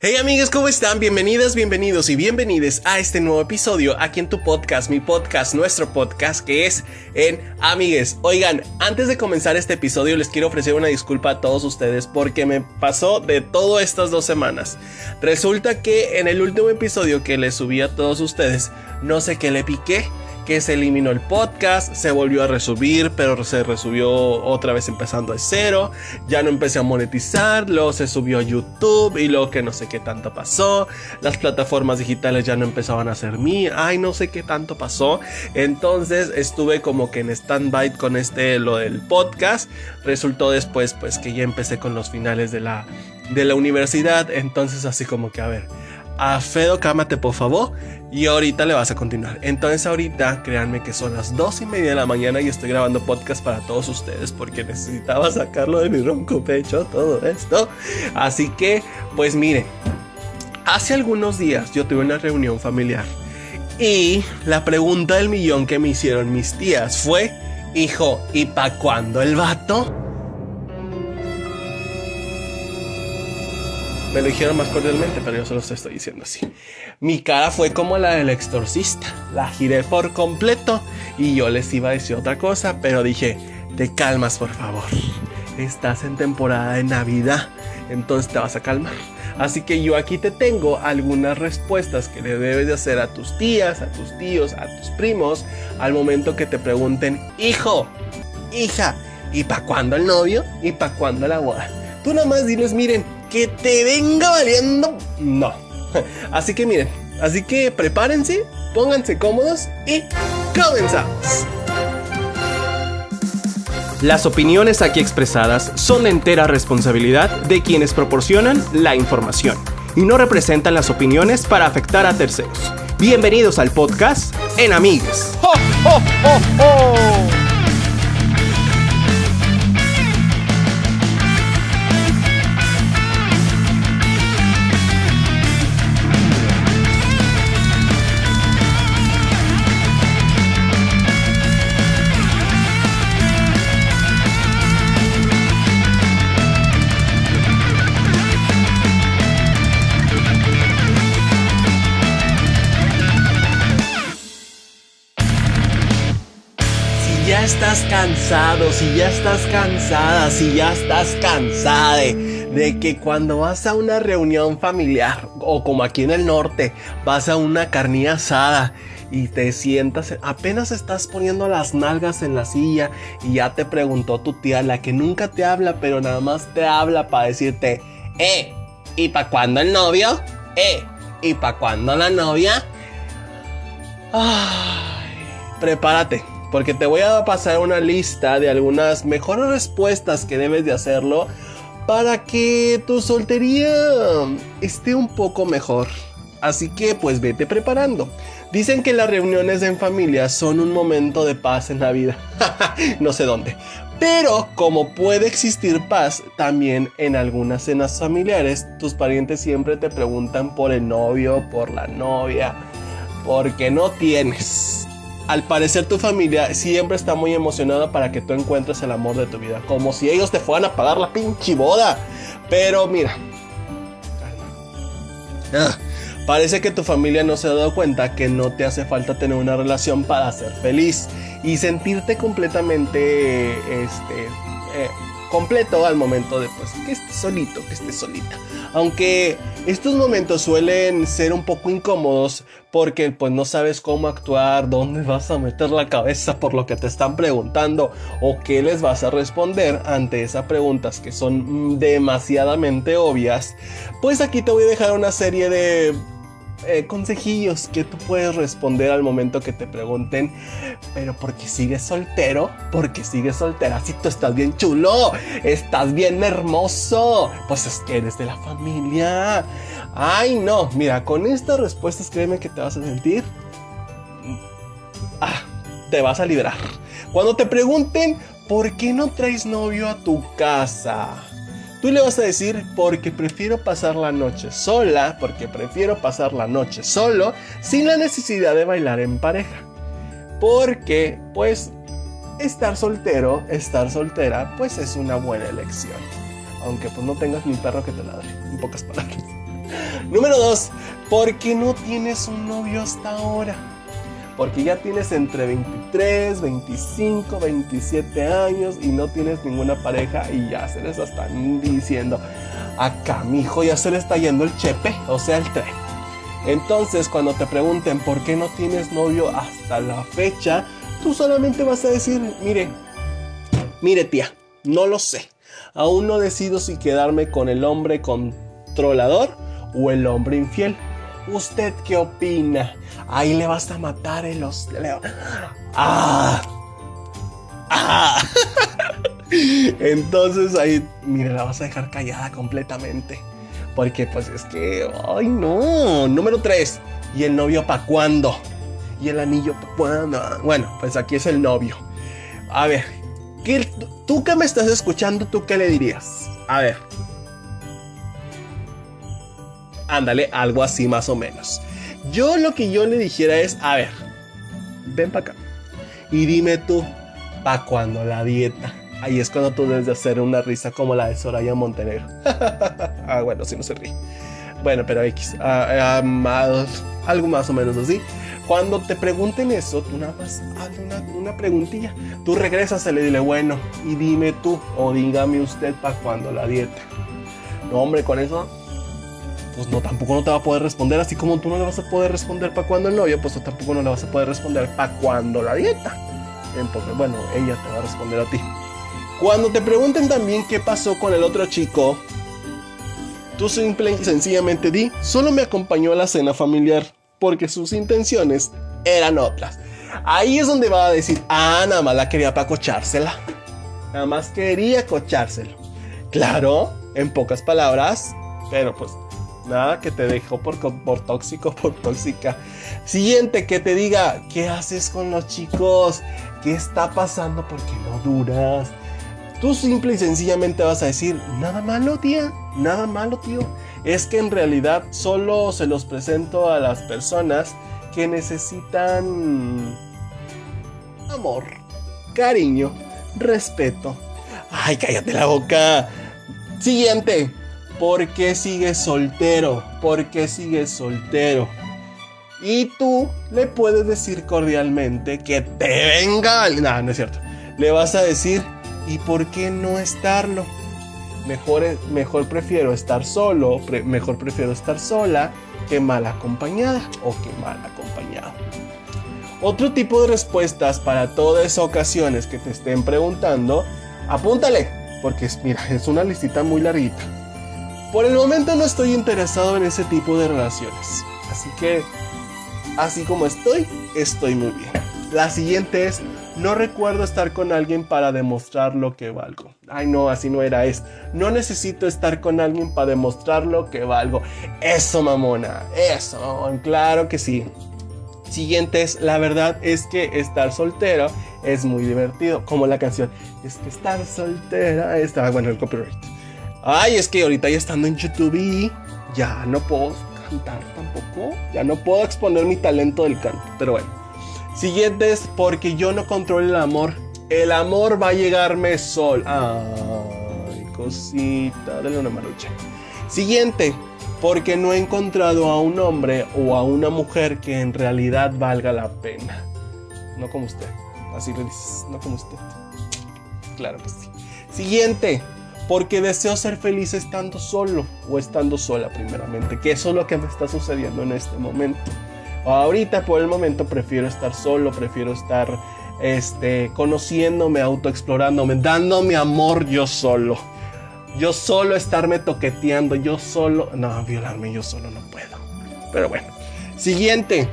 Hey amigos, ¿cómo están? Bienvenidas, bienvenidos y bienvenides a este nuevo episodio aquí en tu podcast, mi podcast, nuestro podcast que es en Amigues. Oigan, antes de comenzar este episodio les quiero ofrecer una disculpa a todos ustedes porque me pasó de todo estas dos semanas. Resulta que en el último episodio que les subí a todos ustedes, no sé qué le piqué que se eliminó el podcast, se volvió a resubir, pero se resubió otra vez empezando de cero, ya no empecé a monetizar, luego se subió a YouTube y luego que no sé qué tanto pasó, las plataformas digitales ya no empezaban a ser mí, ay no sé qué tanto pasó, entonces estuve como que en stand-by con este lo del podcast, resultó después pues que ya empecé con los finales de la, de la universidad, entonces así como que a ver, a Fedo, cámate por favor. Y ahorita le vas a continuar. Entonces ahorita, créanme que son las dos y media de la mañana y estoy grabando podcast para todos ustedes porque necesitaba sacarlo de mi ronco pecho, todo esto. Así que, pues miren, hace algunos días yo tuve una reunión familiar. Y la pregunta del millón que me hicieron mis tías fue, hijo, ¿y pa' cuándo el vato? Me lo dijeron más cordialmente, pero yo solo te estoy diciendo así. Mi cara fue como la del exorcista. La giré por completo y yo les iba a decir otra cosa, pero dije, te calmas por favor. Estás en temporada de Navidad, entonces te vas a calmar. Así que yo aquí te tengo algunas respuestas que le debes de hacer a tus tías, a tus tíos, a tus primos, al momento que te pregunten, hijo, hija, ¿y para cuándo el novio? ¿Y para cuándo la boda? Tú nada más diles, miren, que te venga valiendo. No. Así que miren, así que prepárense, pónganse cómodos y comenzamos. Las opiniones aquí expresadas son de entera responsabilidad de quienes proporcionan la información y no representan las opiniones para afectar a terceros. Bienvenidos al podcast En Amigues. ¡Ho, ho, ho, ho! Estás cansado, si ya estás cansada, si ya estás cansada de, que cuando vas a una reunión familiar o como aquí en el norte, vas a una carnilla asada y te sientas, apenas estás poniendo las nalgas en la silla y ya te preguntó tu tía, la que nunca te habla, pero nada más te habla para decirte, eh, ¿y para cuándo el novio? Eh, ¿y para cuándo la novia? Ay, prepárate porque te voy a pasar una lista de algunas mejores respuestas que debes de hacerlo para que tu soltería esté un poco mejor. Así que pues vete preparando. Dicen que las reuniones en familia son un momento de paz en la vida. no sé dónde. Pero como puede existir paz también en algunas cenas familiares, tus parientes siempre te preguntan por el novio, por la novia, porque no tienes al parecer tu familia siempre está muy emocionada para que tú encuentres el amor de tu vida. Como si ellos te fueran a pagar la pinche boda. Pero mira. Ah, parece que tu familia no se ha dado cuenta que no te hace falta tener una relación para ser feliz y sentirte completamente este, eh, completo al momento de pues que estés solito, que estés solita. Aunque estos momentos suelen ser un poco incómodos porque pues no sabes cómo actuar, dónde vas a meter la cabeza por lo que te están preguntando o qué les vas a responder ante esas preguntas que son demasiadamente obvias, pues aquí te voy a dejar una serie de eh, consejillos que tú puedes responder al momento que te pregunten, pero porque sigues soltero, porque sigues soltera, si tú estás bien chulo, estás bien hermoso, pues es que eres de la familia. Ay, no, mira, con estas respuestas créeme que te vas a sentir... Ah, te vas a liberar. Cuando te pregunten, ¿por qué no traes novio a tu casa? Tú le vas a decir porque prefiero pasar la noche sola, porque prefiero pasar la noche solo, sin la necesidad de bailar en pareja. Porque, pues, estar soltero, estar soltera, pues es una buena elección. Aunque pues no tengas ni perro que te ladre, en pocas palabras. Número dos, ¿por qué no tienes un novio hasta ahora? Porque ya tienes entre 23, 25, 27 años y no tienes ninguna pareja y ya se les están diciendo, acá mi hijo ya se le está yendo el chepe, o sea, el tren. Entonces, cuando te pregunten por qué no tienes novio hasta la fecha, tú solamente vas a decir, mire, mire tía, no lo sé. Aún no decido si quedarme con el hombre controlador o el hombre infiel. ¿Usted qué opina? Ahí le vas a matar el los... ¡Ah! ¡Ah! Entonces ahí, mire, la vas a dejar callada completamente. Porque pues es que, ay no. Número 3. ¿Y el novio para cuándo? ¿Y el anillo para cuándo? Bueno, pues aquí es el novio. A ver, ¿qué, tú que me estás escuchando, ¿tú qué le dirías? A ver. Ándale, algo así más o menos. Yo lo que yo le dijera es, a ver, ven para acá. Y dime tú, ¿para cuándo la dieta? Ahí es cuando tú debes de hacer una risa como la de Soraya Montenegro. ah, bueno, si no se ríe. Bueno, pero X. Ah, ah, algo más o menos así. Cuando te pregunten eso, tú nada más haz una, una preguntilla. Tú regresas y le dile, bueno, y dime tú, o dígame usted para cuándo la dieta. No, hombre, con eso pues no, tampoco no te va a poder responder, así como tú no le vas a poder responder para cuando el novio, pues tú tampoco no le vas a poder responder para cuando la dieta. Entonces, bueno, ella te va a responder a ti. Cuando te pregunten también qué pasó con el otro chico, tú simple y sencillamente di, solo me acompañó a la cena familiar, porque sus intenciones eran otras. Ahí es donde va a decir, ah, nada más la quería para cochársela. Nada más quería cochárselo. Claro, en pocas palabras, pero pues Nada que te dejó por, por tóxico, por tóxica. Siguiente, que te diga, ¿qué haces con los chicos? ¿Qué está pasando? ¿Por qué no duras? Tú simple y sencillamente vas a decir, nada malo, tía, nada malo, tío. Es que en realidad solo se los presento a las personas que necesitan amor, cariño, respeto. Ay, cállate la boca. Siguiente, ¿Por qué sigues soltero? ¿Por qué sigues soltero? Y tú le puedes decir cordialmente que te venga. No, no es cierto. Le vas a decir, ¿y por qué no estarlo? Mejor, mejor prefiero estar solo, mejor prefiero estar sola que mal acompañada o que mal acompañado. Otro tipo de respuestas para todas esas ocasiones que te estén preguntando, apúntale, porque mira, es una listita muy larguita. Por el momento no estoy interesado en ese tipo de relaciones. Así que, así como estoy, estoy muy bien. La siguiente es, no recuerdo estar con alguien para demostrar lo que valgo. Ay, no, así no era. Es, no necesito estar con alguien para demostrar lo que valgo. Eso, mamona. Eso, claro que sí. Siguiente es, la verdad es que estar soltero es muy divertido. Como la canción. Es que estar soltera está, bueno, el copyright. Ay, es que ahorita ya estando en YouTube ya no puedo cantar tampoco. Ya no puedo exponer mi talento del canto. Pero bueno. Siguiente es porque yo no controlo el amor. El amor va a llegarme sol. Ay, cosita. Dale una marucha. Siguiente. Porque no he encontrado a un hombre o a una mujer que en realidad valga la pena. No como usted. Así le dices. No como usted. Claro que sí. Siguiente porque deseo ser feliz estando solo o estando sola primeramente, que eso es lo que me está sucediendo en este momento. Ahorita por el momento prefiero estar solo, prefiero estar este, conociéndome, autoexplorándome, dándome amor yo solo. Yo solo estarme toqueteando, yo solo... No, violarme yo solo no puedo. Pero bueno. Siguiente.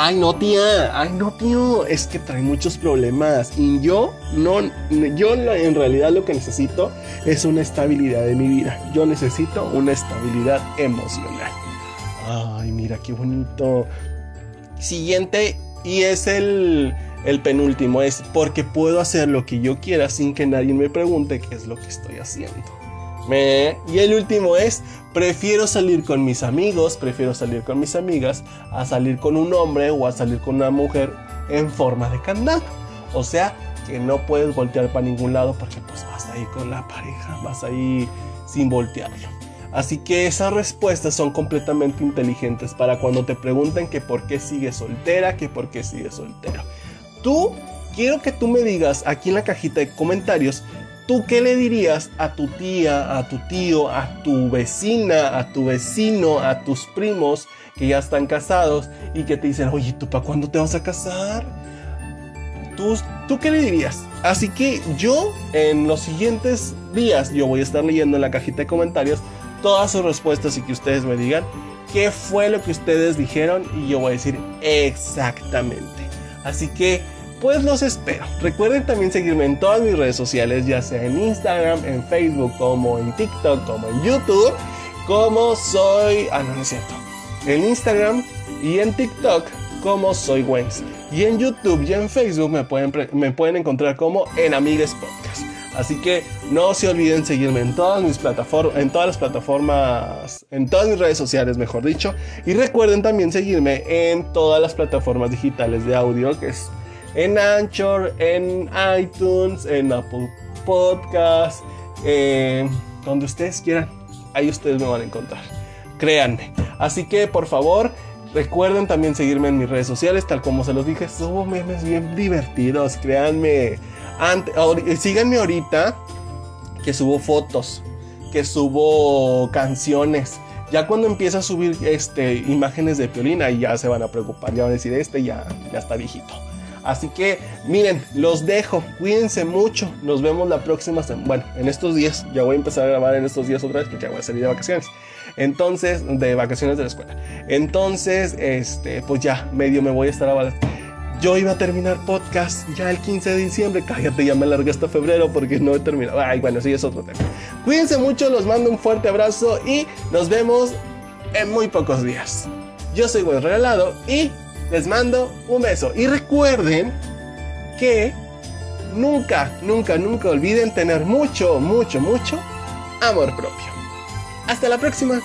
Ay, no, tía. Ay, no, tío. Es que trae muchos problemas. Y yo, no, yo en realidad lo que necesito es una estabilidad de mi vida. Yo necesito una estabilidad emocional. Ay, mira qué bonito. Siguiente, y es el, el penúltimo, es porque puedo hacer lo que yo quiera sin que nadie me pregunte qué es lo que estoy haciendo. Y el último es, prefiero salir con mis amigos, prefiero salir con mis amigas, a salir con un hombre o a salir con una mujer en forma de candado. O sea, que no puedes voltear para ningún lado porque pues vas ahí con la pareja, vas ahí sin voltearlo. Así que esas respuestas son completamente inteligentes para cuando te pregunten que por qué sigues soltera, que por qué sigues soltero. Tú, quiero que tú me digas aquí en la cajita de comentarios, ¿tú qué le dirías a tu tía, a tu tío, a tu vecina, a tu vecino, a tus primos que ya están casados y que te dicen, oye, ¿tú para cuándo te vas a casar? ¿Tú, ¿Tú qué le dirías? Así que yo en los siguientes días yo voy a estar leyendo en la cajita de comentarios todas sus respuestas y que ustedes me digan qué fue lo que ustedes dijeron y yo voy a decir exactamente. Así que, pues los espero. Recuerden también seguirme en todas mis redes sociales, ya sea en Instagram, en Facebook, como en TikTok, como en YouTube, como soy... Ah, no, no es cierto. En Instagram y en TikTok como soy Wens. Y en YouTube y en Facebook me pueden, me pueden encontrar como en Amigues Podcast. Así que no se olviden seguirme en todas mis plataformas, en todas las plataformas, en todas mis redes sociales, mejor dicho. Y recuerden también seguirme en todas las plataformas digitales de audio, que es en Anchor, en iTunes, en Apple Podcast, eh, donde ustedes quieran. Ahí ustedes me van a encontrar. Créanme. Así que por favor, recuerden también seguirme en mis redes sociales, tal como se los dije, subo memes bien divertidos, créanme síganme ahorita que subo fotos, que subo canciones. Ya cuando empieza a subir este, imágenes de Piolina, ya se van a preocupar, ya van a decir, este ya, ya está viejito. Así que miren, los dejo, cuídense mucho, nos vemos la próxima semana. Bueno, en estos días, ya voy a empezar a grabar en estos días otra vez porque ya voy a salir de vacaciones. Entonces, de vacaciones de la escuela. Entonces, este, pues ya, medio me voy a estar yo iba a terminar podcast ya el 15 de diciembre. Cállate, ya me largué hasta febrero porque no he terminado. Ay, bueno, sí, es otro tema. Cuídense mucho, los mando un fuerte abrazo y nos vemos en muy pocos días. Yo soy Buen Regalado y les mando un beso. Y recuerden que nunca, nunca, nunca olviden tener mucho, mucho, mucho amor propio. Hasta la próxima.